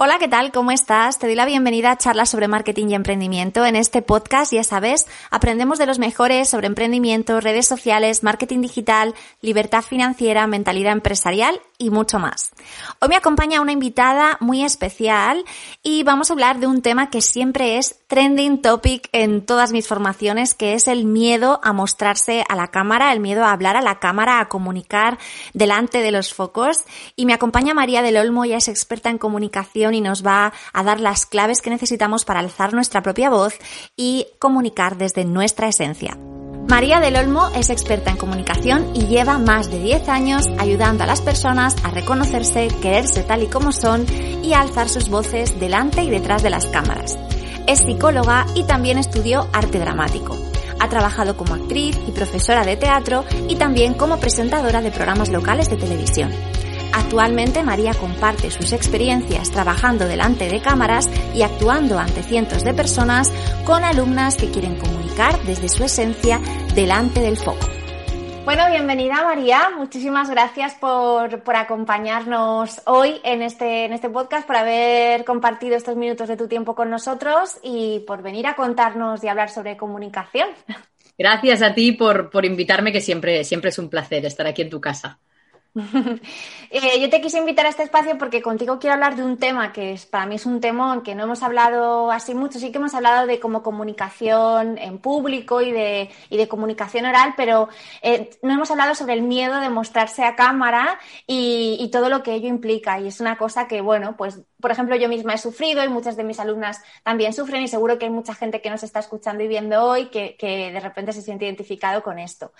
Hola, ¿qué tal? ¿Cómo estás? Te doy la bienvenida a charlas sobre marketing y emprendimiento. En este podcast, ya sabes, aprendemos de los mejores sobre emprendimiento, redes sociales, marketing digital, libertad financiera, mentalidad empresarial y mucho más. Hoy me acompaña una invitada muy especial y vamos a hablar de un tema que siempre es trending topic en todas mis formaciones, que es el miedo a mostrarse a la cámara, el miedo a hablar a la cámara, a comunicar delante de los focos. Y me acompaña María del Olmo, ya es experta en comunicación y nos va a dar las claves que necesitamos para alzar nuestra propia voz y comunicar desde nuestra esencia. María del Olmo es experta en comunicación y lleva más de 10 años ayudando a las personas a reconocerse, quererse tal y como son y a alzar sus voces delante y detrás de las cámaras. Es psicóloga y también estudió arte dramático. Ha trabajado como actriz y profesora de teatro y también como presentadora de programas locales de televisión. Actualmente María comparte sus experiencias trabajando delante de cámaras y actuando ante cientos de personas con alumnas que quieren comunicar desde su esencia delante del foco. Bueno, bienvenida María, muchísimas gracias por, por acompañarnos hoy en este, en este podcast, por haber compartido estos minutos de tu tiempo con nosotros y por venir a contarnos y hablar sobre comunicación. Gracias a ti por, por invitarme, que siempre, siempre es un placer estar aquí en tu casa. Eh, yo te quise invitar a este espacio porque contigo quiero hablar de un tema que es, para mí es un temón que no hemos hablado así mucho, sí que hemos hablado de como comunicación en público y de, y de comunicación oral, pero eh, no hemos hablado sobre el miedo de mostrarse a cámara y, y, todo lo que ello implica. Y es una cosa que, bueno, pues, por ejemplo, yo misma he sufrido y muchas de mis alumnas también sufren y seguro que hay mucha gente que nos está escuchando y viendo hoy que, que de repente se siente identificado con esto.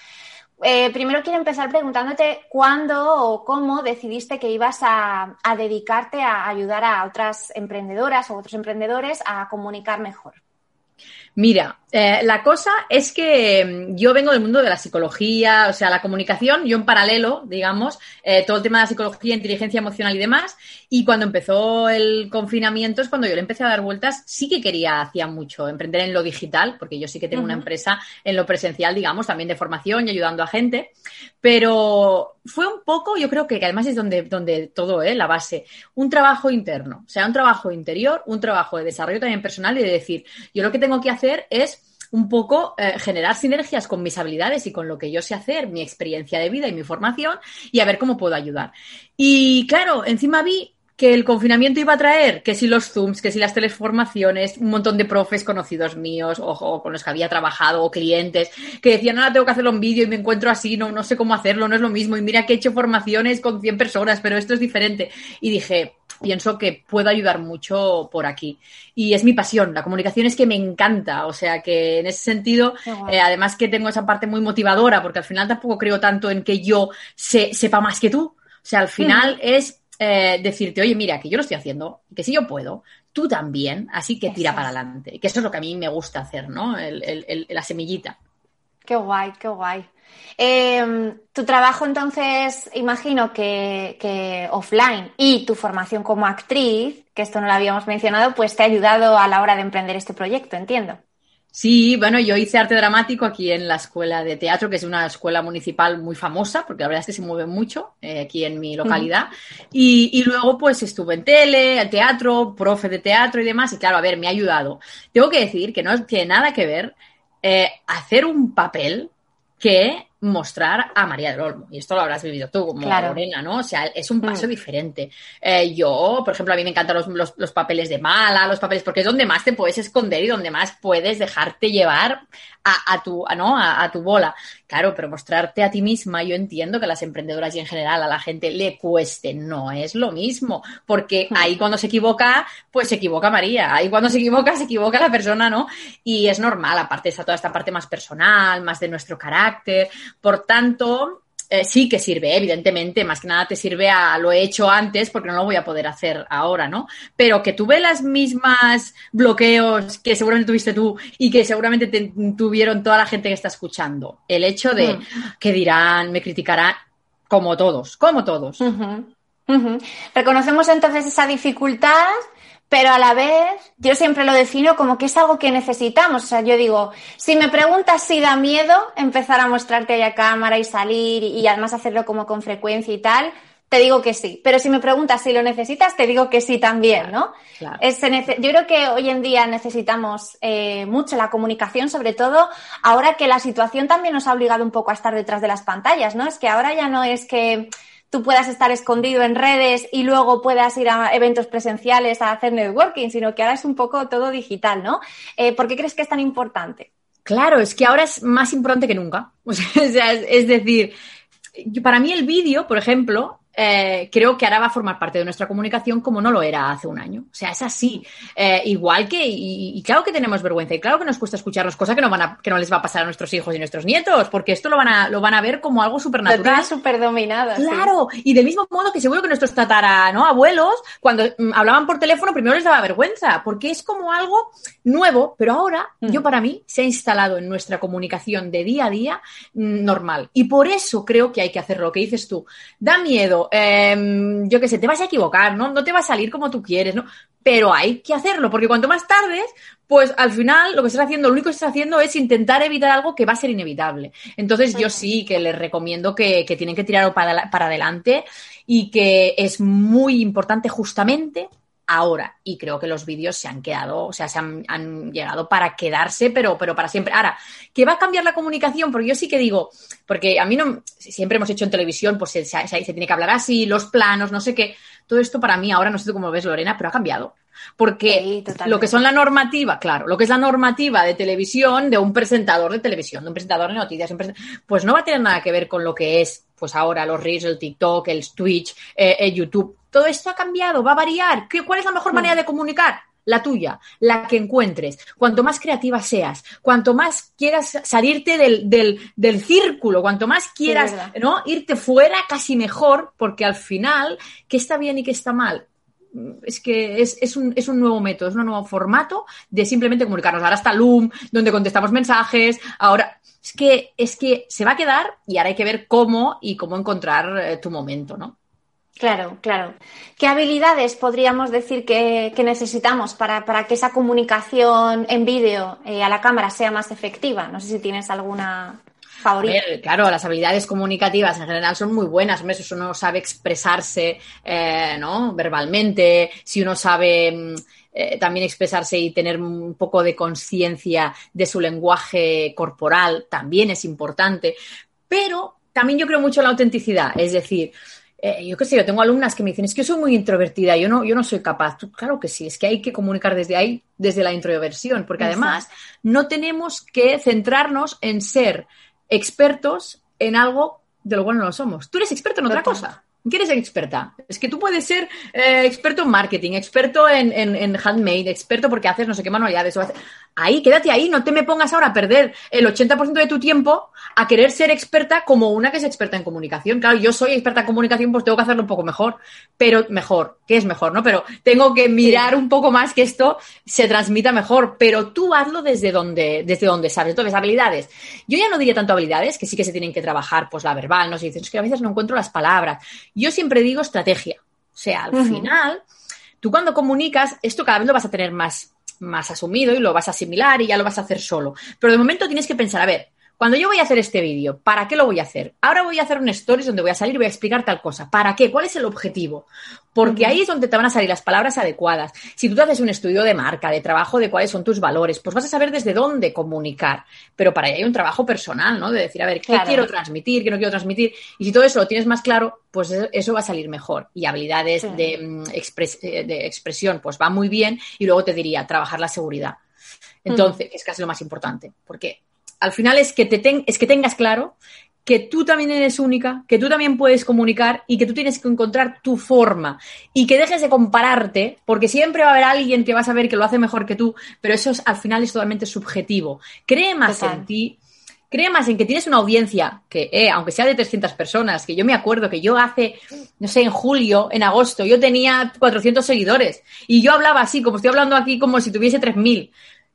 Eh, primero quiero empezar preguntándote cuándo o cómo decidiste que ibas a, a, dedicarte a ayudar a otras emprendedoras o otros emprendedores a comunicar mejor. Mira, eh, la cosa es que mm, yo vengo del mundo de la psicología, o sea, la comunicación, yo en paralelo, digamos, eh, todo el tema de la psicología, inteligencia emocional y demás, y cuando empezó el confinamiento es cuando yo le empecé a dar vueltas, sí que quería, hacía mucho, emprender en lo digital, porque yo sí que tengo uh -huh. una empresa en lo presencial, digamos, también de formación y ayudando a gente, pero fue un poco, yo creo que, que además es donde, donde todo, ¿eh? la base, un trabajo interno, o sea, un trabajo interior, un trabajo de desarrollo también personal y de decir, yo lo que tengo que hacer es un poco eh, generar sinergias con mis habilidades y con lo que yo sé hacer, mi experiencia de vida y mi formación y a ver cómo puedo ayudar. Y claro, encima vi que el confinamiento iba a traer, que si los Zooms, que si las teleformaciones, un montón de profes conocidos míos, ojo, con los que había trabajado, o clientes, que decían, ahora tengo que hacerlo en vídeo y me encuentro así, no, no sé cómo hacerlo, no es lo mismo, y mira que he hecho formaciones con 100 personas, pero esto es diferente. Y dije, pienso que puedo ayudar mucho por aquí. Y es mi pasión, la comunicación es que me encanta, o sea que en ese sentido, eh, además que tengo esa parte muy motivadora, porque al final tampoco creo tanto en que yo se, sepa más que tú, o sea, al final mm. es eh, decirte, oye, mira, que yo lo estoy haciendo, que si yo puedo, tú también, así que tira para adelante. Que eso es lo que a mí me gusta hacer, ¿no? El, el, el, la semillita. Qué guay, qué guay. Eh, tu trabajo entonces, imagino que, que, offline y tu formación como actriz, que esto no lo habíamos mencionado, pues te ha ayudado a la hora de emprender este proyecto, entiendo. Sí, bueno, yo hice arte dramático aquí en la escuela de teatro, que es una escuela municipal muy famosa, porque la verdad es que se mueve mucho eh, aquí en mi localidad. Mm. Y, y, luego, pues estuve en tele, el teatro, profe de teatro y demás. Y claro, a ver, me ha ayudado. Tengo que decir que no tiene nada que ver eh, hacer un papel que mostrar a María del Olmo. Y esto lo habrás vivido tú como claro. Lorena, ¿no? O sea, es un paso mm. diferente. Eh, yo, por ejemplo, a mí me encantan los, los, los, papeles de mala, los papeles, porque es donde más te puedes esconder y donde más puedes dejarte llevar a, a tu, a, ¿no? A, a, tu bola. Claro, pero mostrarte a ti misma, yo entiendo que a las emprendedoras y en general a la gente le cueste. No es lo mismo, porque mm. ahí cuando se equivoca, pues se equivoca María. Ahí cuando se equivoca, se equivoca la persona, ¿no? Y es normal, aparte está toda esta parte más personal, más de nuestro carácter. Por tanto, eh, sí que sirve, evidentemente, más que nada te sirve a lo he hecho antes porque no lo voy a poder hacer ahora, ¿no? Pero que tuve las mismas bloqueos que seguramente tuviste tú y que seguramente tuvieron toda la gente que está escuchando. El hecho de mm. que dirán, me criticarán, como todos, como todos. Reconocemos entonces esa dificultad pero a la vez yo siempre lo defino como que es algo que necesitamos. O sea, yo digo, si me preguntas si da miedo empezar a mostrarte ahí a cámara y salir y, además hacerlo como con frecuencia y tal, te digo que sí. Pero si me preguntas si lo necesitas, te digo que sí también, ¿no? yo creo que hoy en día necesitamos eh, mucho la comunicación, sobre todo ahora que la situación también nos ha obligado un poco a estar detrás de las pantallas, ¿no? Es que ahora ya no es que tú puedas estar escondido en redes y luego puedas ir a eventos presenciales a hacer networking, sino que ahora es un poco todo digital, ¿no? Eh, ¿Por qué crees que es tan importante? Claro, es que ahora es más importante que nunca. O sea, es decir, para mí el vídeo, por ejemplo, eh, creo que ahora va a formar parte de nuestra comunicación como no lo era hace un año. O sea, es así. Eh, igual que, y, claro que tenemos vergüenza y claro que nos cuesta escucharnos, cosas que no, van a, que no les va a pasar a nuestros hijos y nuestros nietos, porque esto lo van a, lo van a ver como algo supernatural. súper dominado. Claro, y del mismo modo que seguro que nuestros tatara, ¿no? abuelos, cuando mm, hablaban por teléfono, primero les daba vergüenza, porque es como algo nuevo, pero ahora, mm. yo para mí, se ha instalado en nuestra comunicación de día a día mm, normal. Y por eso creo que hay que hacerlo, lo que dices tú. Da miedo Em, yo qué sé, te vas a equivocar, ¿no? No te va a salir como tú quieres, ¿no? Pero hay que hacerlo, porque cuanto más tardes, pues al final lo que estás haciendo, lo único que estás haciendo es intentar evitar algo que va a ser inevitable. Entonces yo sí que les recomiendo que, tienen que tirar para, para adelante y que es muy importante justamente ahora. Y creo que los vídeos se han quedado, o sea, se han, llegado para quedarse, pero, pero para siempre. Ahora, ¿qué va a cambiar la comunicación? Porque yo sí que digo, porque a mí no, siempre hemos hecho en televisión, pues se, se, tiene que hablar así, los planos, no sé qué. Todo esto para mí ahora, no sé tú cómo lo ves, Lorena, pero ha cambiado. Porque lo que son la normativa, claro, lo que es la normativa de televisión de un presentador de televisión, de un presentador de noticias, pues no va a tener nada que ver con lo que es, pues ahora los Reels, el TikTok, el Twitch, eh, el YouTube todo esto ha cambiado, va a variar. ¿Qué, ¿Cuál es la mejor manera de comunicar? La tuya, la que encuentres. Cuanto más creativa seas, cuanto más quieras salirte del, círculo, cuanto más quieras ¿no? irte fuera, casi mejor, porque al final, ¿qué está bien y qué está mal? es que es, un, es, un, nuevo método, es un nuevo formato de simplemente comunicarnos. Ahora está Loom, donde contestamos mensajes, ahora es que, es que se va a quedar y ahora hay que ver cómo y cómo encontrar eh, tu momento, ¿no? Claro, claro. ¿Qué habilidades podríamos decir que, necesitamos para, que esa comunicación en vídeo eh, a la cámara sea más efectiva? No sé si tienes alguna favorita. claro, las habilidades comunicativas en general son muy buenas. Si uno sabe expresarse eh, ¿no? verbalmente, si uno sabe mm, eh, también expresarse y tener un poco de conciencia de su lenguaje corporal, también es importante. Pero también yo creo mucho en la autenticidad. Es decir, eh, yo qué sé, yo tengo alumnas que me dicen, es que yo soy muy introvertida, yo no, yo no soy capaz. claro que sí, es que hay que comunicar desde ahí, desde la introversión, porque además no tenemos que centrarnos en ser expertos en algo de lo cual no lo somos. Tú eres experto en otra cosa. ¿Qué eres experta? Es que tú puedes ser eh, experto en marketing, experto en, en, handmade, experto porque haces no sé qué manualidades. O Ahí, quédate ahí, no te me pongas ahora a perder el 80% de tu tiempo a querer ser experta como una que es experta en comunicación. Claro, yo soy experta en comunicación, pues tengo que hacerlo un poco mejor, pero mejor, ¿qué es mejor, no? Pero tengo que mirar un poco más que esto se transmita mejor, pero tú hazlo desde donde, desde donde sabes. Entonces, habilidades. Yo ya no diría tanto habilidades, que sí que se tienen que trabajar, pues la verbal, no sé, es que a veces no encuentro las palabras. Yo siempre digo estrategia. O sea, al final, tú cuando comunicas, esto cada vez lo vas a tener más más asumido y lo vas a asimilar y ya lo vas a hacer solo. Pero de momento tienes que pensar, a ver, cuando yo voy a hacer este vídeo, ¿para qué lo voy a hacer? Ahora voy a hacer un stories donde voy a salir y voy a explicar tal cosa. ¿Para qué? ¿Cuál es el objetivo? Porque ahí es donde te van a salir las palabras adecuadas. Si tú te haces un estudio de marca, de trabajo, de cuáles son tus valores, pues vas a saber desde dónde comunicar. Pero para ello hay un trabajo personal, ¿no? De decir, a ver, ¿qué quiero transmitir? ¿Qué no quiero transmitir? Y si todo eso lo tienes más claro, pues eso va a salir mejor. Y habilidades de, mm, eh, de expresión, pues va muy bien. Y luego te diría, trabajar la seguridad. Entonces, es casi lo más importante, porque al final es que, te es que tengas claro que tú también eres única, que tú también puedes comunicar y que tú tienes que encontrar tu forma y que dejes de compararte, porque siempre va a haber alguien que va a saber que lo hace mejor que tú, pero eso al final es totalmente subjetivo. Cree más en ti, cree más en que tienes una audiencia que, eh, aunque sea de 300 personas, que yo me acuerdo que yo hace, no sé, en julio, en agosto, yo tenía 400 seguidores y yo hablaba así, como estoy hablando aquí, como si tuviese 3000.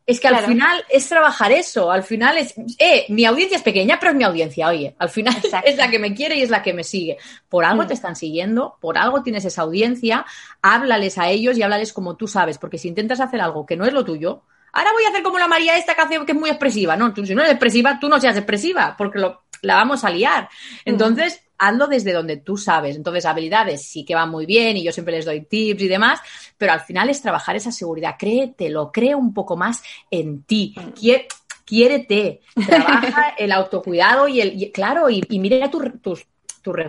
Es que al final es trabajar eso, al final es, eh, mi audiencia es pequeña, pero es mi audiencia, oye, al final es la que me quiere y es la que me sigue. Por algo mm. te están siguiendo, por algo tienes esa audiencia, háblales a ellos y háblales como tú sabes, porque si intentas hacer algo que no es lo tuyo, ahora voy a hacer como la María esta que hace que es muy expresiva, no, tú si no eres expresiva, tú no seas expresiva, porque la vamos a liar. Mm. Entonces, hazlo desde donde tú sabes. Entonces, habilidades sí que van muy bien y yo siempre les doy tips y demás, pero al final es trabajar esa seguridad. Créetelo, cree un poco más en ti. Quiere, quiérete, trabaja el autocuidado y el, claro, y, mira tus,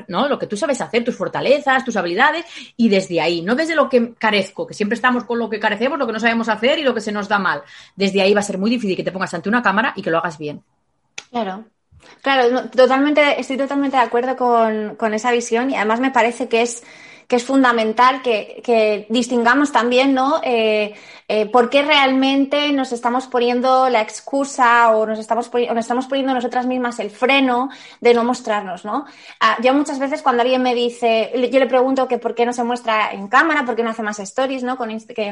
¿no? lo que tú sabes hacer, tus fortalezas, tus habilidades, y desde ahí, no desde lo que carezco, que siempre estamos con lo que carecemos, lo que no sabemos hacer y lo que se nos da mal. Desde ahí va a ser muy difícil que te pongas ante una cámara y que lo hagas bien. Claro. Claro, totalmente, estoy totalmente de acuerdo con, con esa visión y además me parece que es que es fundamental que, que distingamos también, ¿no? Eh, eh, por qué realmente nos estamos poniendo la excusa o nos estamos, o nos estamos poniendo nosotras mismas el freno de no mostrarnos, ¿no? Ah, yo muchas veces cuando alguien me dice, yo le pregunto que por qué no se muestra en cámara, por qué no hace más stories, ¿no? Con,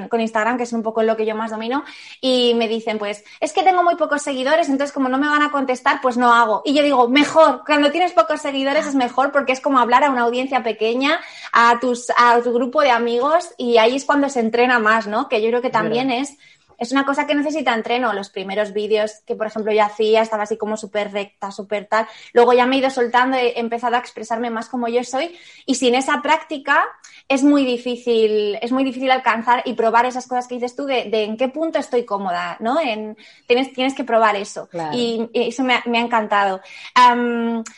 con Instagram, que es un poco lo que yo más domino, y me dicen, pues, es que tengo muy pocos seguidores, entonces como no me van a contestar, pues no hago. Y yo digo, mejor, cuando tienes pocos seguidores es mejor porque es como hablar a una audiencia pequeña, a tus, a tu grupo de amigos, y ahí es cuando se entrena más, ¿no? Que yo creo que también también es, es una cosa que necesita entreno. Los primeros vídeos que, por ejemplo, yo hacía, estaba así como súper recta, súper tal. Luego ya me he ido soltando, he empezado a expresarme más como yo soy. Y sin esa práctica es muy difícil, es muy difícil alcanzar y probar esas cosas que dices tú de, en qué punto estoy cómoda, ¿no? En, tienes, tienes que probar eso. Y, eso me ha, encantado.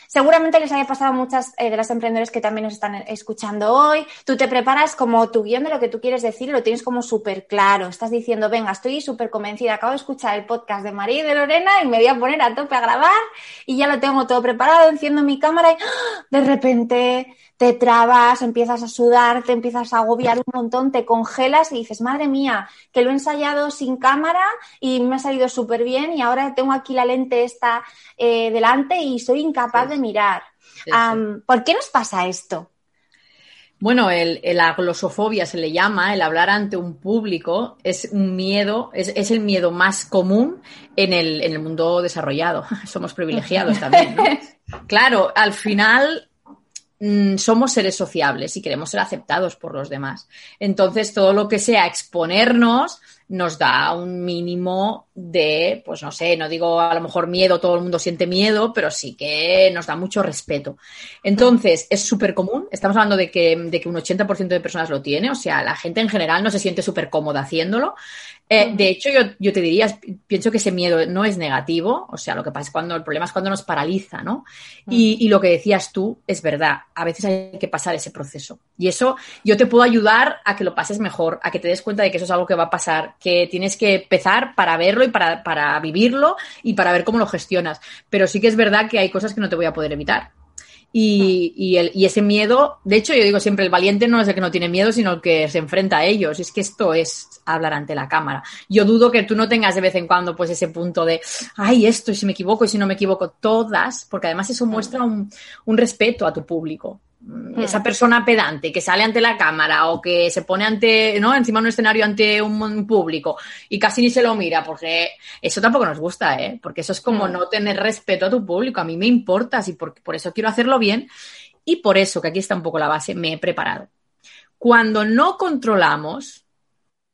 seguramente les haya pasado a muchas eh, de las emprendedores que también nos están escuchando hoy. Tú te preparas como tu guion de lo que tú quieres decir y lo tienes como súper claro. Estás diciendo, venga, estoy súper convencida, acabo de escuchar el podcast de María y de Lorena y me voy a poner a tope a grabar y ya lo tengo todo preparado, enciendo mi cámara y ¡ah! de repente te trabas, empiezas a sudar, te empiezas a agobiar un montón, te congelas y dices, madre mía, que lo he ensayado sin cámara y me ha salido súper bien y ahora tengo aquí la lente esta eh, delante y soy incapaz de mirar. ¿Por qué nos pasa esto? Bueno, el, la glosofobia se le llama, el hablar ante un público, es un miedo, es, es el miedo más común en el, en el mundo desarrollado. Somos privilegiados también, ¿no? Claro, al final Mm, somos seres sociables y queremos ser aceptados por los demás. Entonces, todo lo que sea exponernos nos da un mínimo de, pues no sé, no digo a lo mejor miedo, todo el mundo siente miedo, pero sí que nos da mucho respeto. Entonces, es súper común, estamos hablando de que, de que un 80% de personas lo tiene, o sea, la gente en general no se siente súper cómoda haciéndolo. Eh, de hecho, yo, yo, te diría, pienso que ese miedo no es negativo, o sea, lo que pasa es cuando el problema es cuando nos paraliza, ¿no? Y, y, lo que decías tú es verdad, a veces hay que pasar ese proceso. Y eso yo te puedo ayudar a que lo pases mejor, a que te des cuenta de que eso es algo que va a pasar, que tienes que empezar para verlo y para, para vivirlo y para ver cómo lo gestionas. Pero sí que es verdad que hay cosas que no te voy a poder evitar. Y, y, el, y, ese miedo, de hecho, yo digo siempre, el valiente no es el que no tiene miedo, sino el que se enfrenta a ellos. Es que esto es hablar ante la cámara. Yo dudo que tú no tengas de vez en cuando pues ese punto de, ay, esto, y si me equivoco, y si no me equivoco, todas, porque además eso muestra un, un respeto a tu público. Mm, esa persona pedante que sale ante la cámara o que se pone ante, ¿no? Encima de un escenario ante un público y casi ni se lo mira, porque eso tampoco nos gusta, ¿eh? Porque eso es como no tener respeto a tu público. A mí me importa, y por, por eso quiero hacerlo bien. Y por eso, que aquí está un poco la base, me he preparado. Cuando no controlamos,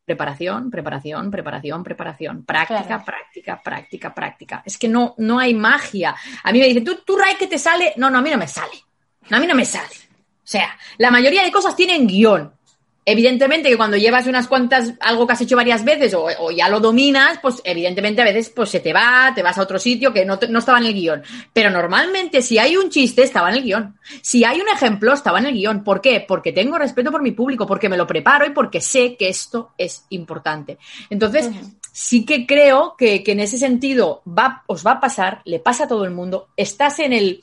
preparación, preparación, preparación, preparación, práctica, práctica, práctica, práctica. Es que no, no hay magia. A mí me dicen, tú, tú, Ray, que te sale. No, no, a mí no me sale. A mí no me sale. O sea, la mayoría de cosas tienen guion. Evidentemente que cuando llevas unas cuantas, algo que has hecho varias veces o, ya lo dominas, pues evidentemente a veces pues se te va, te vas a otro sitio que no, no, estaba en el guion. Pero normalmente si hay un chiste, estaba en el guion. Si hay un ejemplo, estaba en el guion. ¿Por qué? Porque tengo respeto por mi público, porque me lo preparo y porque sé que esto es importante. Entonces, sí que creo que, que en ese sentido va, os va a pasar, le pasa a todo el mundo, estás en el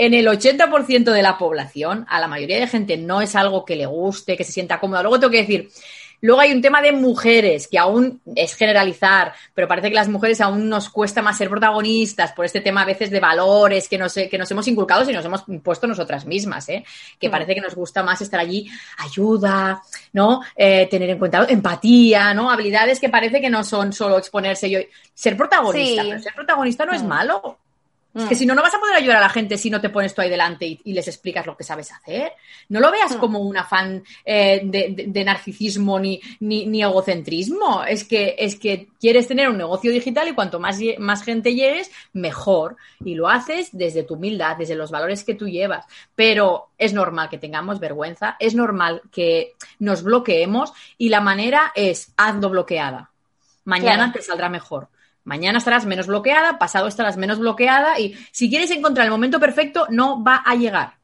en el 80% de la población, a la mayoría de gente no es algo que le guste, que se sienta cómoda. Luego tengo que decir Luego hay un tema de mujeres, que aún es generalizar, pero parece que las mujeres aún nos cuesta más ser protagonistas por este tema a veces de valores que nos, que nos hemos inculcado y nos hemos impuesto nosotras mismas, ¿eh? que mm. parece que nos gusta más estar allí, ayuda, ¿no? Eh, tener en cuenta empatía, ¿no? Habilidades que parece que no son solo exponerse y ser protagonista, pero ser protagonista no es malo. Es que mm. si no, no vas a poder ayudar a la gente si no te pones tú ahí delante y, les explicas lo que sabes hacer. No lo veas mm. como un afán eh, de, narcisismo ni, ni, egocentrismo. Es que, es que quieres tener un negocio digital y cuanto más, más gente llegues, mejor. Y lo haces desde tu humildad, desde los valores que tú llevas. Pero es normal que tengamos vergüenza, es normal que nos bloqueemos y la manera es hazlo bloqueada. Mañana te saldrá mejor. Mañana estarás menos bloqueada, pasado estarás menos bloqueada y si quieres encontrar el momento perfecto, no va a llegar.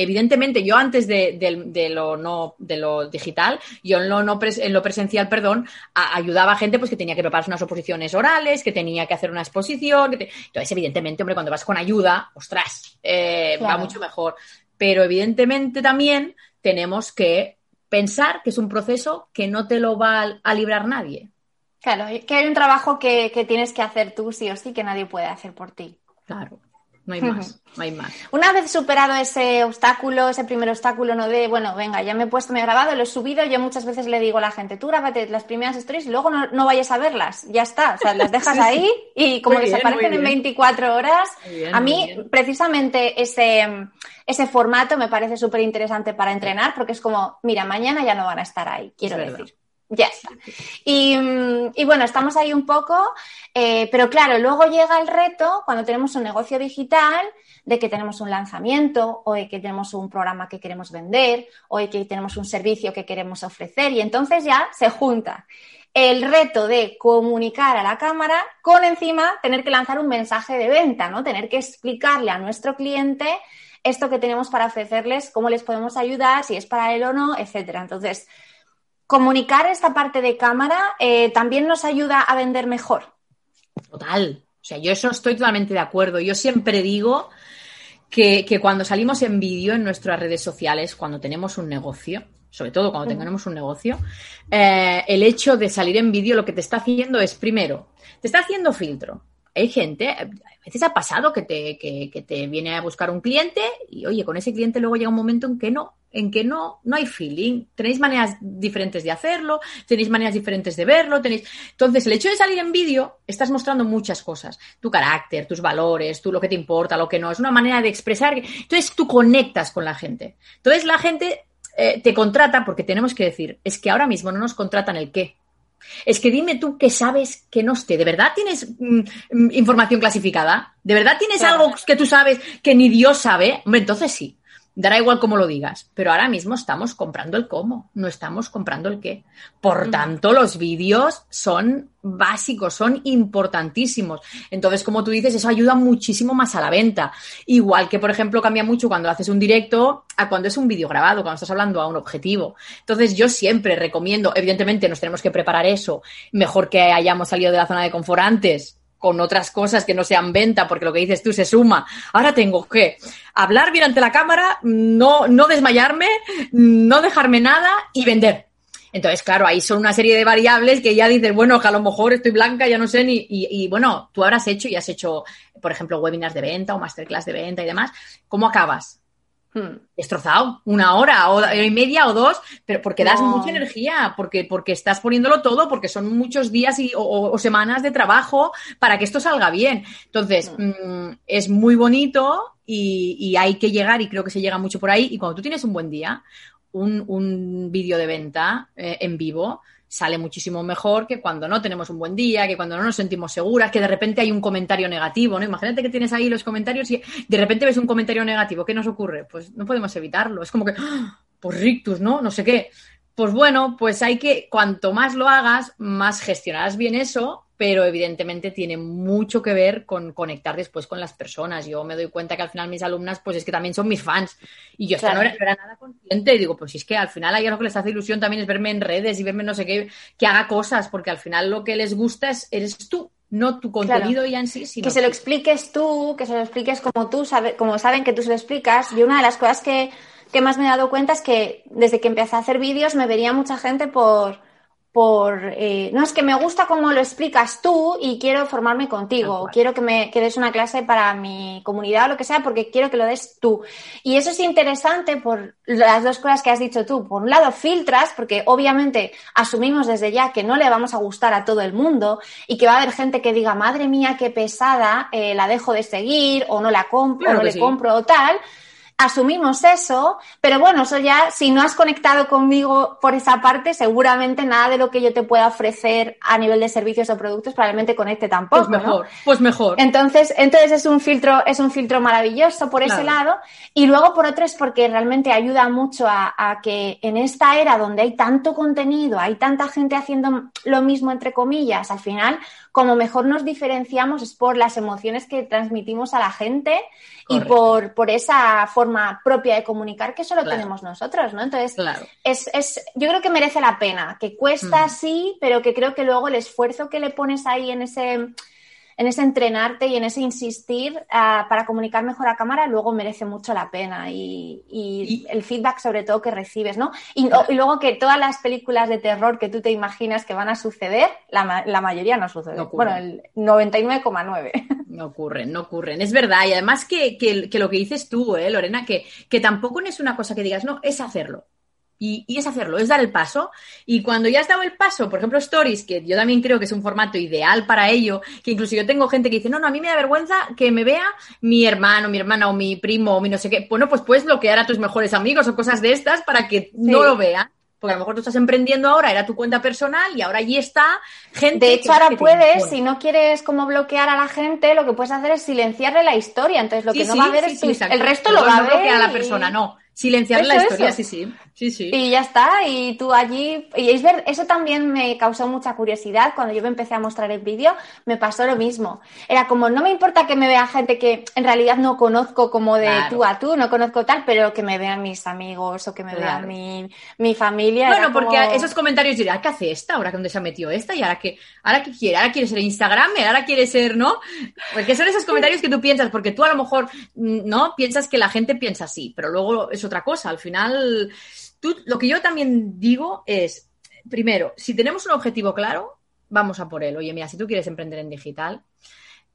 Evidentemente, yo antes de, lo, no, de lo digital, yo en lo, no en lo presencial, perdón, ayudaba a gente pues, que tenía que prepararse unas oposiciones orales, que tenía que hacer una exposición. Entonces, evidentemente, hombre, cuando vas con ayuda, ostras, eh, va mucho mejor. Pero evidentemente también tenemos que pensar que es un proceso que no te lo va a librar nadie. Claro, que hay un trabajo que, tienes que hacer tú sí o sí que nadie puede hacer por ti. Claro. No hay más, no hay más. Una vez superado ese obstáculo, ese primer obstáculo, no de, bueno, venga, ya me he puesto, me he grabado, lo he subido, yo muchas veces le digo a la gente, tú grábate las primeras stories y luego no, vayas a verlas, ya está, o sea, las dejas ahí y como desaparecen en 24 horas. a mí, precisamente, ese, ese formato me parece súper interesante para entrenar porque es como, mira, mañana ya no van a estar ahí, quiero decir. Ya está. Y, bueno, estamos ahí un poco, eh, pero claro, luego llega el reto cuando tenemos un negocio digital de que tenemos un lanzamiento o de que tenemos un programa que queremos vender o de que tenemos un servicio que queremos ofrecer y entonces ya se junta el reto de comunicar a la cámara con encima tener que lanzar un mensaje de venta, ¿no? Tener que explicarle a nuestro cliente esto que tenemos para ofrecerles, cómo les podemos ayudar, si es para él o no, etcétera. Entonces, comunicar esta parte de cámara eh, también nos ayuda a vender mejor. Total. O sea, yo eso estoy totalmente de acuerdo. Yo siempre digo que, cuando salimos en vídeo en nuestras redes sociales, cuando tenemos un negocio, sobre todo cuando tenemos un negocio, eh, el hecho de salir en vídeo lo que te está haciendo es, primero, te está haciendo filtro. Hay gente, a veces ha pasado que te, que te viene a buscar un cliente y, oye, con ese cliente luego llega un momento en que no, en que no, no hay feeling. Tenéis maneras diferentes de hacerlo, tenéis maneras diferentes de verlo, tenéis. Entonces, el hecho de salir en vídeo, estás mostrando muchas cosas. Tu carácter, tus valores, tú lo que te importa, lo que no. Es una manera de expresar. Entonces, tú conectas con la gente. Entonces, la gente eh, te contrata porque tenemos que decir, es que ahora mismo no nos contratan el qué. Es que dime tú qué sabes que no esté. ¿De verdad tienes mm, mm, información clasificada? ¿De verdad tienes algo que tú sabes que ni Dios sabe? Hombre, entonces sí dará igual cómo lo digas, pero ahora mismo estamos comprando el cómo, no estamos comprando el qué. Por tanto, los vídeos son básicos, son importantísimos. Entonces, como tú dices, eso ayuda muchísimo más a la venta. Igual que, por ejemplo, cambia mucho cuando haces un directo a cuando es un vídeo grabado, cuando estás hablando a un objetivo. Entonces, yo siempre recomiendo, evidentemente nos tenemos que preparar eso, mejor que hayamos salido de la zona de confort antes, con otras cosas que no sean venta, porque lo que dices tú se suma. Ahora tengo que hablar bien ante la cámara, no, no desmayarme, no dejarme nada y vender. Entonces, claro, ahí son una serie de variables que ya dices, bueno, que a lo mejor estoy blanca, ya no sé ni. Y, bueno, tú habrás hecho y has hecho, por ejemplo, webinars de venta o masterclass de venta y demás. ¿Cómo acabas? Hmm. destrozado, una hora o y media o dos, pero porque das mucha energía, porque, porque estás poniéndolo todo, porque son muchos días y, o, semanas de trabajo para que esto salga bien. Entonces, hmm. mm, es muy bonito y, hay que llegar, y creo que se llega mucho por ahí, y cuando tú tienes un buen día, un, un vídeo de venta eh, en vivo, sale muchísimo mejor que cuando no tenemos un buen día, que cuando no nos sentimos seguras, que de repente hay un comentario negativo, ¿no? Imagínate que tienes ahí los comentarios y de repente ves un comentario negativo, ¿qué nos ocurre? Pues no podemos evitarlo, es como que, ¡ah! pues rictus, ¿no? No sé qué. Pues bueno, pues hay que, cuanto más lo hagas, más gestionarás bien eso pero evidentemente tiene mucho que ver con conectar después con las personas. Yo me doy cuenta que al final mis alumnas, pues es que también son mis fans. Y yo no, era, nada consciente. Y digo, pues es que al final hay algo que les hace ilusión también es verme en redes y verme no sé qué, que haga cosas, porque al final lo que les gusta es, eres tú. No tu contenido ya en sí, sino que se lo expliques tú, que se lo expliques como tú, sabe, como saben que tú se lo explicas. Y una de las cosas que, que más me he dado cuenta es que desde que empecé a hacer vídeos me vería mucha gente por, por, eh, no es que me gusta cómo lo explicas tú y quiero formarme contigo, o quiero que me que des una clase para mi comunidad o lo que sea, porque quiero que lo des tú. Y eso es interesante por las dos cosas que has dicho tú. Por un lado, filtras, porque obviamente asumimos desde ya que no le vamos a gustar a todo el mundo y que va a haber gente que diga, madre mía, qué pesada, eh, la dejo de seguir o no la compro o no le compro o tal asumimos eso, pero bueno, eso ya, si no has conectado conmigo por esa parte, seguramente nada de lo que yo te pueda ofrecer a nivel de servicios o productos probablemente conecte tampoco. Pues mejor, pues mejor. Entonces, entonces es un filtro, es un filtro maravilloso por ese lado. Y luego por otro es porque realmente ayuda mucho a, a, que en esta era donde hay tanto contenido, hay tanta gente haciendo lo mismo, entre comillas, al final, como mejor nos diferenciamos es por las emociones que transmitimos a la gente y por, por esa forma propia de comunicar que solo tenemos nosotros, ¿no? Entonces, es, es, yo creo que merece la pena, que cuesta mm. sí, pero que creo que luego el esfuerzo que le pones ahí en ese en ese entrenarte y en ese insistir ah, para comunicar mejor a cámara, luego merece mucho la pena y, el feedback sobre todo que recibes, ¿no? Y, luego que todas las películas de terror que tú te imaginas que van a suceder, la, mayoría no suceden. bueno, el 99,9. No ocurren, no ocurren. Es verdad. Y además que, lo que dices tú, ¿eh, Lorena, que, que tampoco no es una cosa que digas, no, es hacerlo. Y, es hacerlo, es dar el paso. Y cuando ya has dado el paso, por ejemplo, Stories, que yo también creo que es un formato ideal para ello, que incluso yo tengo gente que dice, no, no, a mí me da vergüenza que me vea mi hermano, mi hermana o mi primo o mi no sé qué. Bueno, pues puedes bloquear a tus mejores amigos o cosas de estas para que no lo vean. Porque a lo mejor tú estás emprendiendo ahora, era tu cuenta personal y ahora allí está gente. De hecho, ahora puedes, si no quieres como bloquear a la gente, lo que puedes hacer es silenciarle la historia. Entonces, lo que no va a ver es tu... el resto lo va a ver. a la persona, no. Silenciar la historia, sí, sí. Sí, sí. Y ya está, y tú allí, y es ver, eso también me causó mucha curiosidad cuando yo me empecé a mostrar el vídeo, me pasó lo mismo. Era como, no me importa que me vea gente que en realidad no conozco como de tú a tú, no conozco tal, pero que me vean mis amigos o que me vean mi, mi, familia. Bueno, porque esos comentarios dirán, ¿qué hace esta? ¿Ahora dónde se ha metido esta? ¿Y ahora qué, ahora qué quiere? ¿Ahora quiere ser Instagram? ¿Ahora quiere ser, no? Porque son esos comentarios que tú piensas, porque tú a lo mejor, mm, ¿no? Piensas que la gente piensa así, pero luego es otra cosa. Al final Tú, lo que yo también digo es, primero, si tenemos un objetivo claro, vamos a por él. Oye, mira, si tú quieres emprender en digital,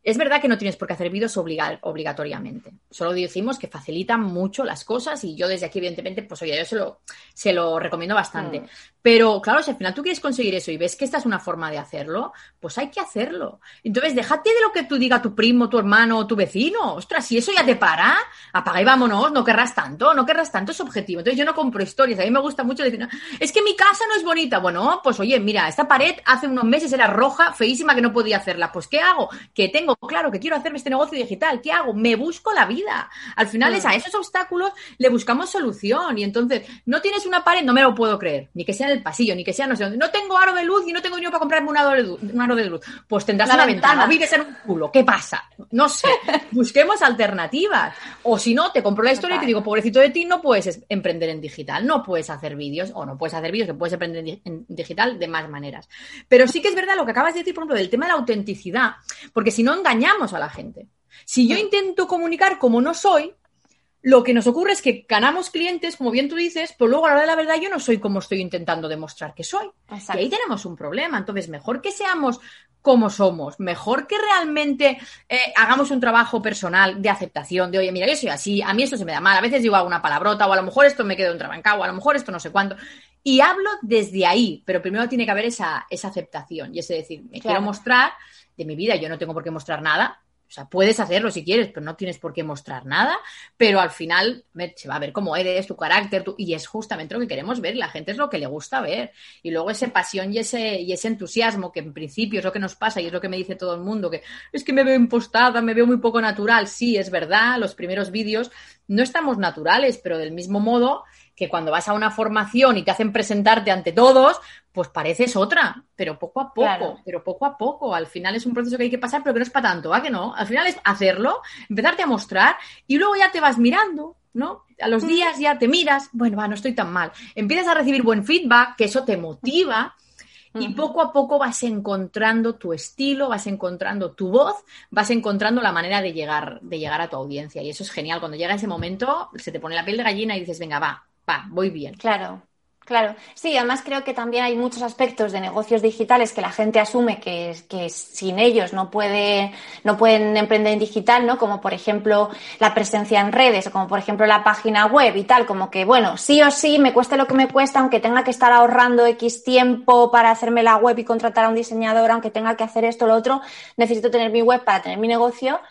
es verdad que no tienes por qué hacer vídeos obligatoriamente. Solo decimos que facilitan mucho las cosas y yo desde aquí, evidentemente, pues oye, yo se lo, se lo recomiendo bastante. Mm. Pero claro, si al final tú quieres conseguir eso y ves que esta es una forma de hacerlo, pues hay que hacerlo. Entonces, déjate de lo que tú diga tu primo, tu hermano o tu vecino. Ostras, si eso ya te para, apaga y vámonos, no querrás tanto, no querrás tanto, es objetivo. Entonces, yo no compro historias. A mí me gusta mucho decir, es que mi casa no es bonita. Bueno, pues oye, mira, esta pared hace unos meses era roja, feísima, que no podía hacerla. Pues, ¿qué hago? Que tengo claro que quiero hacerme este negocio digital, ¿qué hago? Me busco la vida. Al final es a esos obstáculos le buscamos solución y entonces no tienes una pared, no me lo puedo creer, ni que sea en el pasillo, ni que sea no sé dónde. No tengo aro de luz y no tengo dinero para comprarme un aro de luz. Un aro de luz. Pues tendrás una ventana. vives en un culo, ¿qué pasa? No sé, busquemos alternativas. O si no, te compro la historia y te digo, pobrecito de ti, no puedes emprender en digital, no puedes hacer vídeos o no puedes hacer vídeos, que puedes emprender en digital de más maneras. Pero sí que es verdad lo que acabas de decir, por ejemplo, del tema de la autenticidad, porque si no engañamos a la gente. Si yo intento comunicar como no soy, lo que nos ocurre es que ganamos clientes, como bien tú dices, pero luego a la hora de la verdad yo no soy como estoy intentando demostrar que soy. Y ahí tenemos un problema. Entonces, mejor que seamos como somos, mejor que realmente eh, hagamos un trabajo personal de aceptación, de, oye, mira, yo soy así, a mí esto se me da mal, a veces digo alguna palabrota, o a lo mejor esto me quedo entrabancado, o a lo mejor esto no sé cuánto. Y hablo desde ahí, pero primero tiene que haber esa, esa aceptación. Y ese decir, me quiero mostrar de mi vida, yo no tengo por qué mostrar nada, o sea, puedes hacerlo si quieres, pero no tienes por qué mostrar nada, pero al final se va a ver cómo eres, tu carácter, y es justamente lo que queremos ver, la gente es lo que le gusta ver. Y luego esa pasión y ese, y ese entusiasmo, que en principio es lo que nos pasa y es lo que me dice todo el mundo, que es que me veo impostada, me veo muy poco natural. Sí, es verdad, los primeros vídeos no estamos naturales, pero del mismo modo que cuando vas a una formación y te hacen presentarte ante todos, pues pareces otra, pero poco a poco, pero poco a poco. Al final es un proceso que hay que pasar, pero que no es para tanto, ¿a que no? Al final es hacerlo, empezarte a mostrar y luego ya te vas mirando, ¿no? A los días ya te miras, bueno, va, no estoy tan mal. Empiezas a recibir buen feedback, que eso te motiva. Y poco a poco vas encontrando tu estilo, vas encontrando tu voz, vas encontrando la manera de llegar, de llegar a tu audiencia. Y eso es genial. Cuando llega ese momento, se te pone la piel de gallina y dices, venga, va, va, voy bien. Claro. Claro, sí, además creo que también hay muchos aspectos de negocios digitales que la gente asume que, que sin ellos no, puede, no pueden emprender en digital, ¿no? Como por ejemplo la presencia en redes o como por ejemplo la página web y tal, como que bueno, sí o sí, me cueste lo que me cuesta, aunque tenga que estar ahorrando X tiempo para hacerme la web y contratar a un diseñador, aunque tenga que hacer esto o lo otro, necesito tener mi web para tener mi negocio.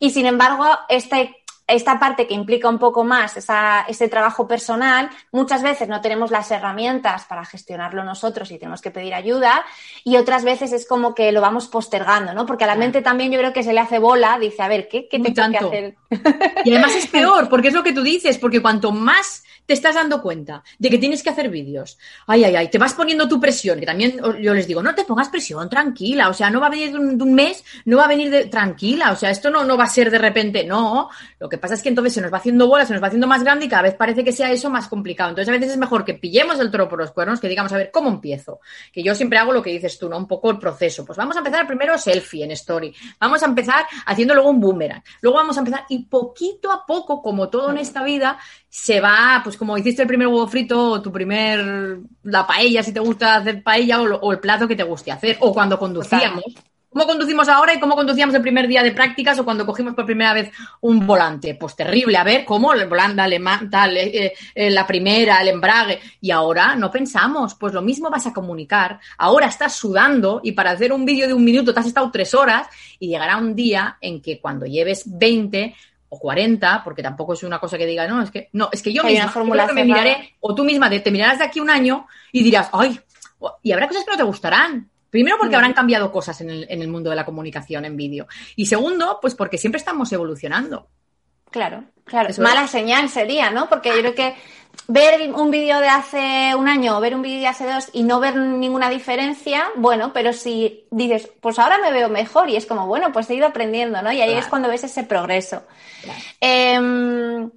Y sin embargo, este esta parte que implica un poco más esa, ese trabajo personal, muchas veces no tenemos las herramientas para gestionarlo nosotros y tenemos que pedir ayuda y otras veces es como que lo vamos postergando, ¿no? Porque a la mente también yo creo que se le hace bola, dice, a ver, ¿qué, qué tengo que hacer? Y además es peor, porque es lo que tú dices, porque cuanto más te estás dando cuenta de que tienes que hacer vídeos. Ay, ay, ay, te vas poniendo tu presión, que también yo les digo, no te pongas presión, tranquila, o sea, no va a venir de un, mes, no va a venir de tranquila, o sea, esto no, no va a ser de repente, no. Lo que pasa es que entonces se nos va haciendo bola, se nos va haciendo más grande y cada vez parece que sea eso más complicado. Entonces, a veces es mejor que pillemos el toro por los cuernos, que digamos, a ver, ¿cómo empiezo? Que yo siempre hago lo que dices tú, ¿no? Un poco el proceso. Pues vamos a empezar primero selfie en story, vamos a empezar haciendo luego un boomerang, luego vamos a empezar y poquito a poco, como todo en esta vida, se va, pues como hiciste el primer huevo frito, o tu primer, la paella, si te gusta hacer paella, o, el plato que te guste hacer, o cuando conducíamos. ¿Cómo conducimos ahora y cómo conducíamos el primer día de prácticas o cuando cogimos por primera vez un volante? Pues terrible, a ver, ¿cómo? El volante alemán, tal, eh, eh, la primera, el embrague. Y ahora no pensamos, pues lo mismo vas a comunicar. Ahora estás sudando y para hacer un vídeo de un minuto te has estado tres horas y llegará un día en que cuando lleves 20 o 40, porque tampoco es una cosa que diga, no, es que, no, es que yo misma me miraré, o tú misma te, mirarás de aquí un año y dirás, ay, y habrá cosas que no te gustarán. Primero, porque habrán cambiado cosas en el, en el mundo de la comunicación en vídeo. Y segundo, pues porque siempre estamos evolucionando. Claro, claro. es Mala señal sería, ¿no? Porque yo creo que ver un vídeo de hace un año o ver un vídeo de hace dos y no ver ninguna diferencia, bueno, pero si dices, pues ahora me veo mejor y es como, bueno, pues he ido aprendiendo, ¿no? Y ahí es cuando ves ese progreso. Em,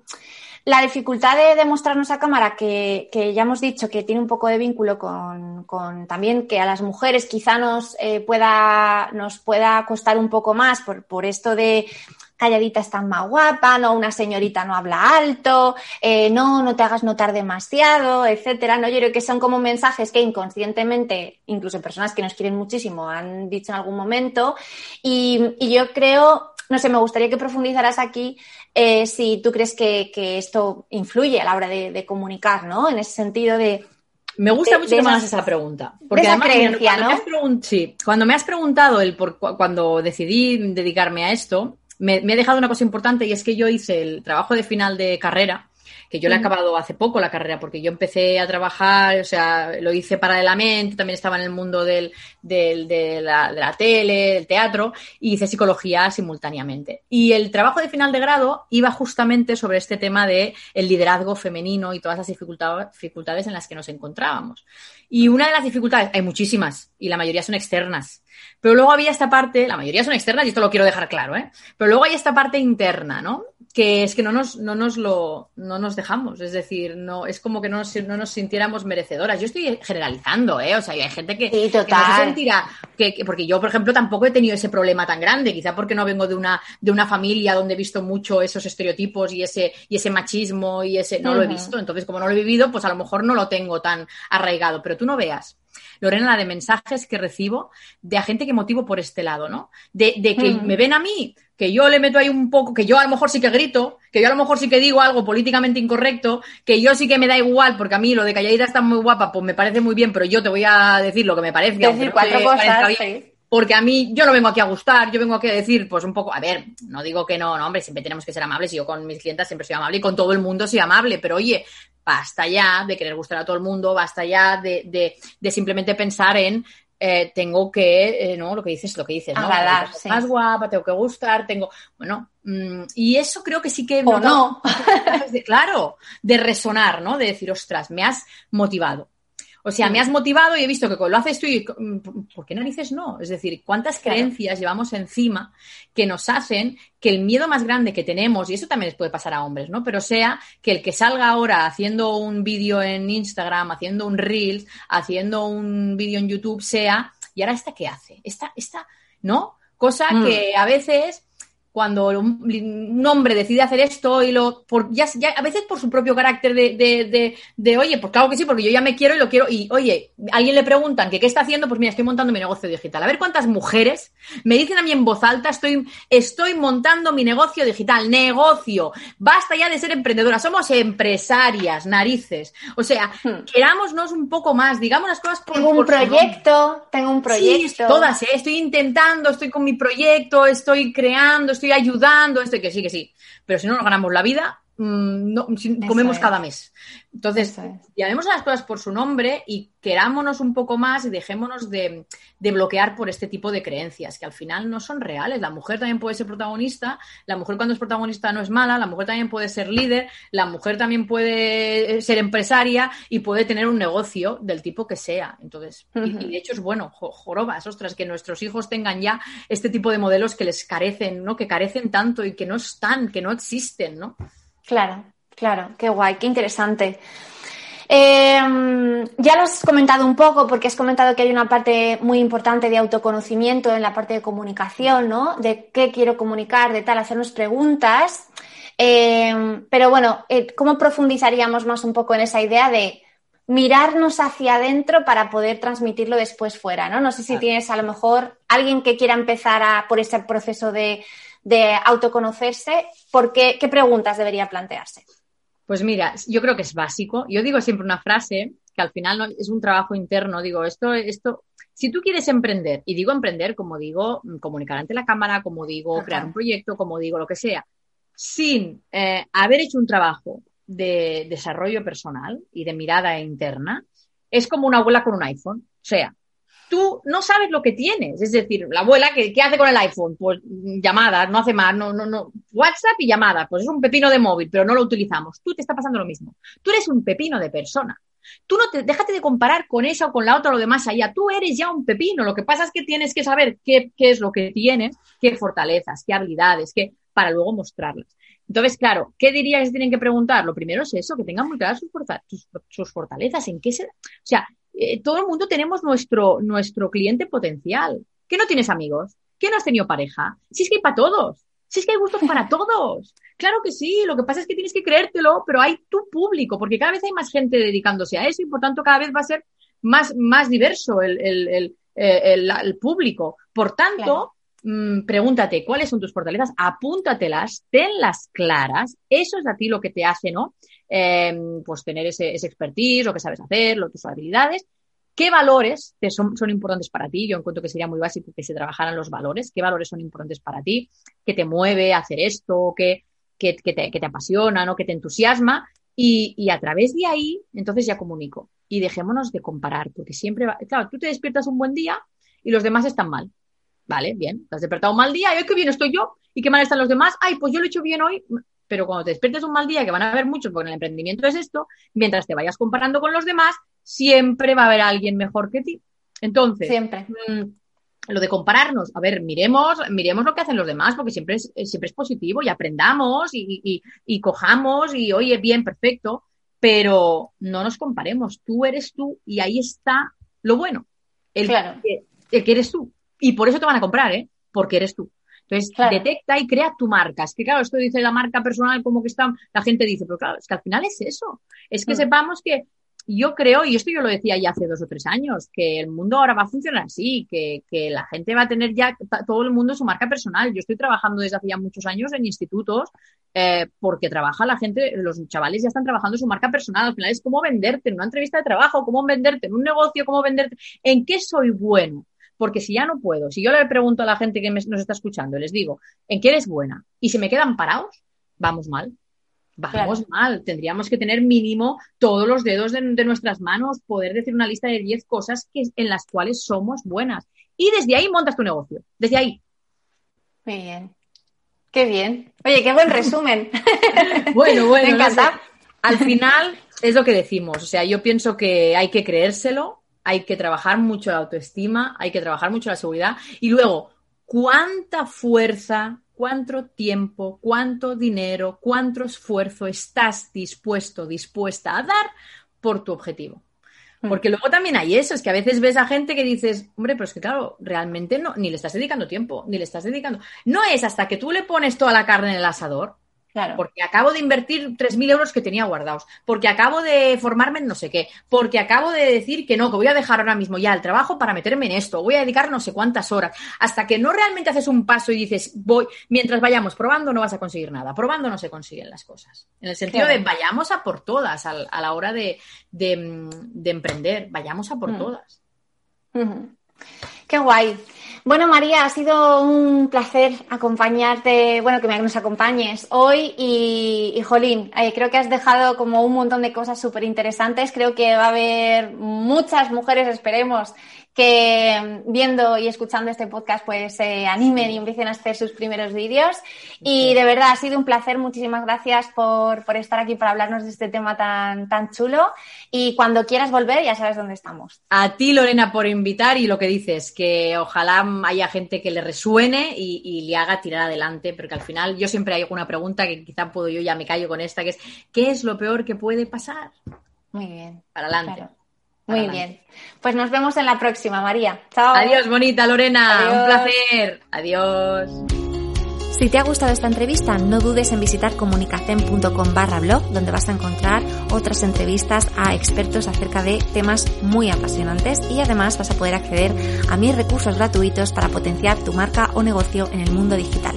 la dificultad de demostrarnos a cámara, que, ya hemos dicho que tiene un poco de vínculo con, también que a las mujeres quizá nos, eh, pueda, nos pueda costar un poco más por, por esto de calladita estás más guapa, no, una señorita no habla alto, eh, no, no te hagas notar demasiado, etcétera. No, yo creo que son como mensajes que inconscientemente, incluso personas que nos quieren muchísimo, han dicho en algún momento. Y, yo creo, no sé, me gustaría que profundizaras aquí eh, si tú crees que, esto influye a la hora de, comunicar, ¿no? En ese sentido de. Me gusta mucho que me hagas esa pregunta. Porque además, creencia, cuando, ¿no? me cuando me has preguntado el por, cuando decidí dedicarme a esto, me, me, he dejado una cosa importante y es que yo hice el trabajo de final de carrera que yo le he acabado hace poco la carrera, porque yo empecé a trabajar, o sea, lo hice paralelamente, también estaba en el mundo del, del, de, la, de, la, tele, del teatro, y hice psicología simultáneamente. Y el trabajo de final de grado iba justamente sobre este tema de el liderazgo femenino y todas las dificultades en las que nos encontrábamos. Y una de las dificultades, hay muchísimas, y la mayoría son externas. Pero luego había esta parte, la mayoría son externas, y esto lo quiero dejar claro, ¿eh? Pero luego hay esta parte interna, ¿no? Que es que no nos, no nos lo no nos dejamos, es decir, no es como que no nos, no nos sintiéramos merecedoras. Yo estoy generalizando, ¿eh? O sea, hay gente que, sí, que no se sentirá, que, porque yo, por ejemplo, tampoco he tenido ese problema tan grande, quizá porque no vengo de una, de una familia donde he visto mucho esos estereotipos y ese, y ese machismo y ese, no lo he visto, entonces como no lo he vivido, pues a lo mejor no lo tengo tan arraigado, pero tú no veas Lorena, la de mensajes que recibo de a gente que motivo por este lado, ¿no? De, que me ven a mí, que yo le meto ahí un poco, que yo a lo mejor sí que grito, que yo a lo mejor sí que digo algo políticamente incorrecto, que yo sí que me da igual, porque a mí lo de calladita está muy guapa, pues me parece muy bien, pero yo te voy a decir lo que me parece. Decir cuatro cosas, porque a mí, yo no vengo aquí a gustar, yo vengo aquí a decir, pues un poco, a ver, no digo que no, no, hombre, siempre tenemos que ser amables y yo con mis clientas siempre soy amable y con todo el mundo soy amable, pero oye, basta ya de querer gustar a todo el mundo, basta ya de, de, de simplemente pensar en eh, tengo que, eh, ¿no? Lo que dices, lo que dices, ¿no? Más guapa, tengo que gustar, tengo, bueno, mm, y eso creo que sí que... O no. claro, de resonar, ¿no? De decir, ostras, me has motivado. O sea, me has motivado y he visto que lo haces tú y mm, ¿por qué narices no? Es decir, ¿cuántas creencias llevamos encima que nos hacen que el miedo más grande que tenemos, y eso también les puede pasar a hombres, ¿no? Pero sea que el que salga ahora haciendo un vídeo en Instagram, haciendo un Reels, haciendo un vídeo en YouTube, sea, ¿y ahora esta qué hace? Esta, esta, ¿no? Cosa mm. que a veces cuando un, hombre decide hacer esto y lo por, ya, a veces por su propio carácter de, de, de, oye, pues claro que sí, porque yo ya me quiero y lo quiero, y oye, alguien le preguntan que qué está haciendo, pues mira, estoy montando mi negocio digital. A ver cuántas mujeres me dicen a mí en voz alta, estoy, estoy montando mi negocio digital, negocio, basta ya de ser emprendedora, somos empresarias, narices. O sea, hmm. querámonos un poco más, digamos las cosas por Tengo un proyecto, tengo un proyecto. Sí, todas, ¿eh? estoy intentando, estoy con mi proyecto, estoy creando, estoy ayudando, esto que sí, que sí. Pero si no nos ganamos la vida, mm, no, comemos cada mes. Entonces, llamemos a las cosas por su nombre y querámonos un poco más y dejémonos de, bloquear por este tipo de creencias que al final no son reales. La mujer también puede ser protagonista, la mujer cuando es protagonista no es mala, la mujer también puede ser líder, la mujer también puede eh, ser empresaria y puede tener un negocio del tipo que sea. Entonces, y, de hecho es bueno, jorobas, ostras, que nuestros hijos tengan ya este tipo de modelos que les carecen, ¿no? Que carecen tanto y que no están, que no existen, ¿no? Claro. Claro, qué guay, qué interesante. Em, ya lo has comentado un poco porque has comentado que hay una parte muy importante de autoconocimiento en la parte de comunicación, ¿no? De qué quiero comunicar, de tal, hacernos preguntas. Em, pero bueno, eh, ¿cómo profundizaríamos más un poco en esa idea de mirarnos hacia adentro para poder transmitirlo después fuera, ¿no? No sé si tienes a lo mejor alguien que quiera empezar por ese proceso de, autoconocerse, ¿por qué preguntas debería plantearse? Pues mira, yo creo que es básico. Yo digo siempre una frase que al final no, es un trabajo interno. Digo, esto, esto, si tú quieres emprender, y digo emprender, como digo, comunicar ante la cámara, como digo, crear un proyecto, como digo, lo que sea, sin eh, haber hecho un trabajo de desarrollo personal y de mirada interna, es como una abuela con un iPhone. O sea, tú no sabes lo que tienes. Es decir, la abuela, ¿qué, hace con el iPhone? Pues llamadas, no hace más, no, no, no. WhatsApp y llamadas, pues es un pepino de móvil, pero no lo utilizamos. Tú te está pasando lo mismo. Tú eres un pepino de persona. Tú no te, déjate de comparar con esa o con la otra o lo demás allá. Tú eres ya un pepino. Lo que pasa es que tienes que saber qué, qué es lo que tienes, qué fortalezas, qué habilidades, qué, para luego mostrarlas. Entonces, claro, ¿qué diría que se tienen que preguntar? Lo primero es eso, que tengan muy claras sus, sus, fortalezas, en qué se... O sea, eh, todo el mundo tenemos nuestro, nuestro cliente potencial. ¿Que no tienes amigos? ¿Que no has tenido pareja? Si es que hay para todos. Si es que hay gustos para todos. Claro que sí, lo que pasa es que tienes que creértelo, pero hay tu público, porque cada vez hay más gente dedicándose a eso y por tanto cada vez va a ser más, más diverso el, el, el, público. Por tanto, mm, pregúntate cuáles son tus fortalezas, apúntatelas, tenlas claras, eso es a ti lo que te hace, ¿no? Em, pues tener ese, expertise, lo que sabes hacer, lo, tus habilidades. ¿Qué valores te son, son, importantes para ti? Yo encuentro que sería muy básico que se trabajaran los valores. ¿Qué valores son importantes para ti? ¿Qué te mueve a hacer esto? ¿Qué, te, que te, apasiona? ¿no? ¿Qué te entusiasma? Y, y, a través de ahí, entonces ya comunico. Y dejémonos de comparar, porque siempre va. Claro, tú te despiertas un buen día y los demás están mal. Vale, bien. Te has despertado un mal día y hoy qué bien estoy yo y qué mal están los demás. Ay, pues yo lo he hecho bien hoy pero cuando te despiertes un mal día, que van a haber muchos, porque en el emprendimiento es esto, mientras te vayas comparando con los demás, siempre va a haber alguien mejor que ti. Entonces, siempre. Mm, lo de compararnos, a ver, miremos, miremos lo que hacen los demás, porque siempre es, siempre es positivo y aprendamos y, y, cojamos y oye, bien, perfecto, pero no nos comparemos. Tú eres tú y ahí está lo bueno. El, claro. el que eres tú. Y por eso te van a comprar, ¿eh? Porque eres tú. Entonces, detecta y crea tu marca. Es que, claro, esto dice la marca personal, como que está, la gente dice, pero claro, es que al final es eso. Es que mm. sepamos que yo creo, y esto yo lo decía ya hace dos o tres años, que el mundo ahora va a funcionar así, que, que la gente va a tener ya todo el mundo su marca personal. Yo estoy trabajando desde hace ya muchos años en institutos eh, porque trabaja la gente, los chavales ya están trabajando su marca personal. Al final es cómo venderte en una entrevista de trabajo, cómo venderte en un negocio, cómo venderte, en qué soy bueno porque si ya no puedo, si yo le pregunto a la gente que nos está escuchando, les digo, ¿en qué eres buena? Y se me quedan parados, vamos mal. Vamos mal. Tendríamos que tener mínimo todos los dedos de, nuestras manos, poder decir una lista de 10 cosas que, en las cuales somos buenas. Y desde ahí montas tu negocio. Desde ahí. Muy bien. Qué bien. Oye, qué buen resumen. bueno, bueno. Me encanta. Al final es lo que decimos. O sea, yo pienso que hay que creérselo, hay que trabajar mucho la autoestima, hay que trabajar mucho la seguridad y luego, ¿cuánta fuerza, cuánto tiempo, cuánto dinero, cuánto esfuerzo estás dispuesto, dispuesta a dar por tu objetivo? Mm. Porque luego también hay eso, es que a veces ves a gente que dices, hombre, pero es que claro, realmente no, ni le estás dedicando tiempo, ni le estás dedicando. No es hasta que tú le pones toda la carne en el asador porque acabo de invertir 3.000 euros que tenía guardados, porque acabo de formarme en no sé qué, porque acabo de decir que no, que voy a dejar ahora mismo ya el trabajo para meterme en esto, voy a dedicar no sé cuántas horas, hasta que no realmente haces un paso y dices, voy, mientras vayamos probando no vas a conseguir nada, probando no se consiguen las cosas. En el sentido de vayamos a por todas a, la hora de, emprender, vayamos a por mm. todas. Qué guay. Bueno, María, ha sido un placer acompañarte, bueno, que nos acompañes hoy y, Jolín, eh, creo que has dejado como un montón de cosas súper interesantes. Creo que va a haber muchas mujeres, esperemos, que viendo y escuchando este podcast pues se animen y empiecen a hacer sus primeros vídeos. Y de verdad ha sido un placer. Muchísimas gracias por, estar aquí para hablarnos de este tema tan, tan chulo. Y cuando quieras volver ya sabes dónde estamos. A ti, Lorena, por invitar y lo que dices, que ojalá haya gente que le resuene y, y le haga tirar adelante, porque al final yo siempre hay una pregunta que quizá puedo yo ya me callo con esta, que es ¿qué es lo peor que puede pasar? Muy bien. Para adelante. Muy bien. Pues nos vemos en la próxima, María. Chao. Adiós, bonita Lorena. Un placer. Adiós. Si te ha gustado esta entrevista, no dudes en visitar comunicacen.com barra blog, donde vas a encontrar otras entrevistas a expertos acerca de temas muy apasionantes y además vas a poder acceder a mis recursos gratuitos para potenciar tu marca o negocio en el mundo digital.